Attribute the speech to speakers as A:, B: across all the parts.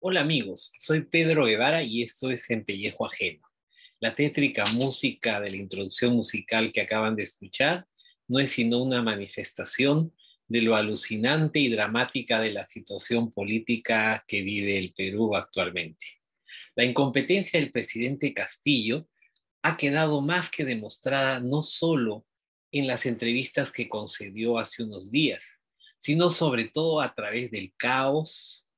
A: Hola amigos, soy Pedro Guevara y esto es En Pellejo Ajeno. La tétrica música de la introducción musical que acaban de escuchar no es sino una manifestación de lo alucinante y dramática de la situación política que vive el Perú actualmente. La incompetencia del presidente Castillo ha quedado más que demostrada no solo en las entrevistas que concedió hace unos días, sino sobre todo a través del caos,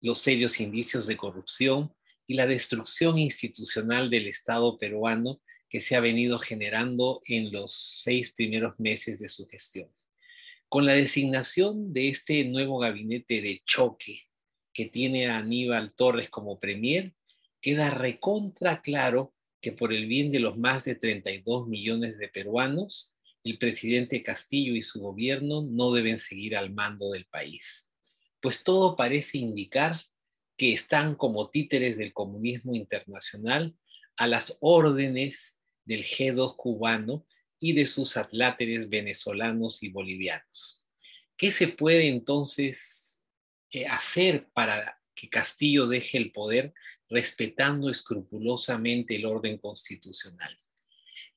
A: los serios indicios de corrupción y la destrucción institucional del Estado peruano que se ha venido generando en los seis primeros meses de su gestión. Con la designación de este nuevo gabinete de choque que tiene a Aníbal Torres como premier, queda recontra claro que por el bien de los más de 32 millones de peruanos, el presidente Castillo y su gobierno no deben seguir al mando del país, pues todo parece indicar que están como títeres del comunismo internacional a las órdenes del G2 cubano y de sus atláteres venezolanos y bolivianos. ¿Qué se puede entonces eh, hacer para que Castillo deje el poder respetando escrupulosamente el orden constitucional?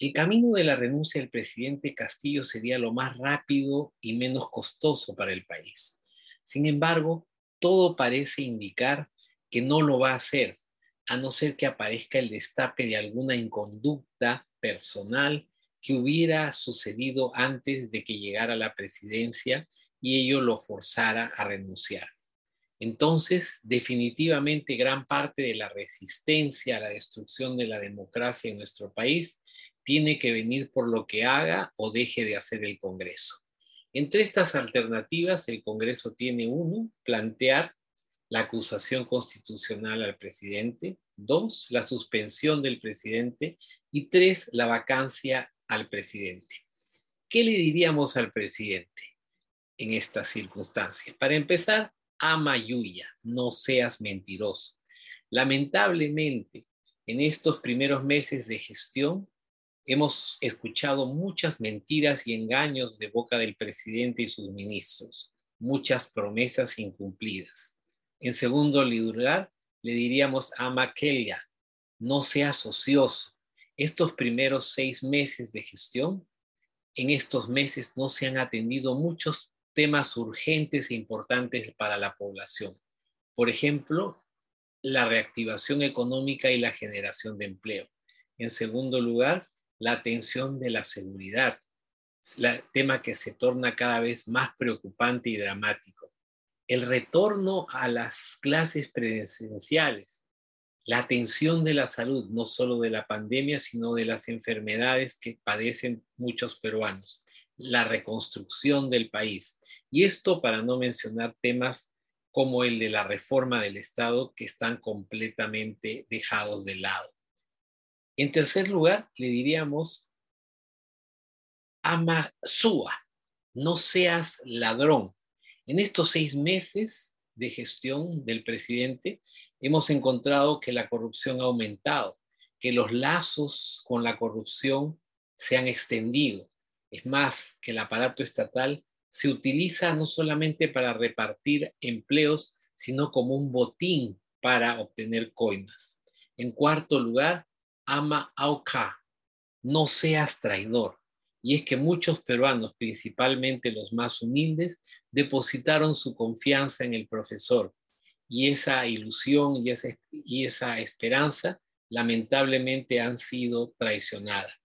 A: El camino de la renuncia del presidente Castillo sería lo más rápido y menos costoso para el país. Sin embargo, todo parece indicar que no lo va a hacer, a no ser que aparezca el destape de alguna inconducta personal que hubiera sucedido antes de que llegara a la presidencia y ello lo forzara a renunciar. Entonces, definitivamente gran parte de la resistencia a la destrucción de la democracia en nuestro país tiene que venir por lo que haga o deje de hacer el Congreso. Entre estas alternativas, el Congreso tiene uno, plantear la acusación constitucional al presidente, dos, la suspensión del presidente y tres, la vacancia al presidente. ¿Qué le diríamos al presidente en esta circunstancia? Para empezar, ama Yuya, no seas mentiroso. Lamentablemente, en estos primeros meses de gestión, hemos escuchado muchas mentiras y engaños de boca del presidente y sus ministros, muchas promesas incumplidas. En segundo lugar, le diríamos a Maquelia, no seas ocioso. Estos primeros seis meses de gestión, en estos meses no se han atendido muchos temas urgentes e importantes para la población. Por ejemplo, la reactivación económica y la generación de empleo. En segundo lugar, la atención de la seguridad, el tema que se torna cada vez más preocupante y dramático el retorno a las clases presenciales, la atención de la salud, no solo de la pandemia, sino de las enfermedades que padecen muchos peruanos, la reconstrucción del país. Y esto para no mencionar temas como el de la reforma del Estado que están completamente dejados de lado. En tercer lugar, le diríamos, Amasúa, no seas ladrón. En estos seis meses de gestión del presidente, hemos encontrado que la corrupción ha aumentado, que los lazos con la corrupción se han extendido. Es más, que el aparato estatal se utiliza no solamente para repartir empleos, sino como un botín para obtener coimas. En cuarto lugar, ama auca, no seas traidor y es que muchos peruanos, principalmente los más humildes, depositaron su confianza en el profesor y esa ilusión y esa, y esa esperanza lamentablemente han sido traicionadas.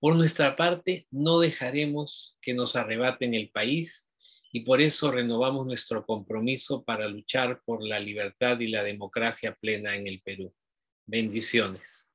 A: Por nuestra parte, no dejaremos que nos arrebaten el país y por eso renovamos nuestro compromiso para luchar por la libertad y la democracia plena en el Perú. Bendiciones.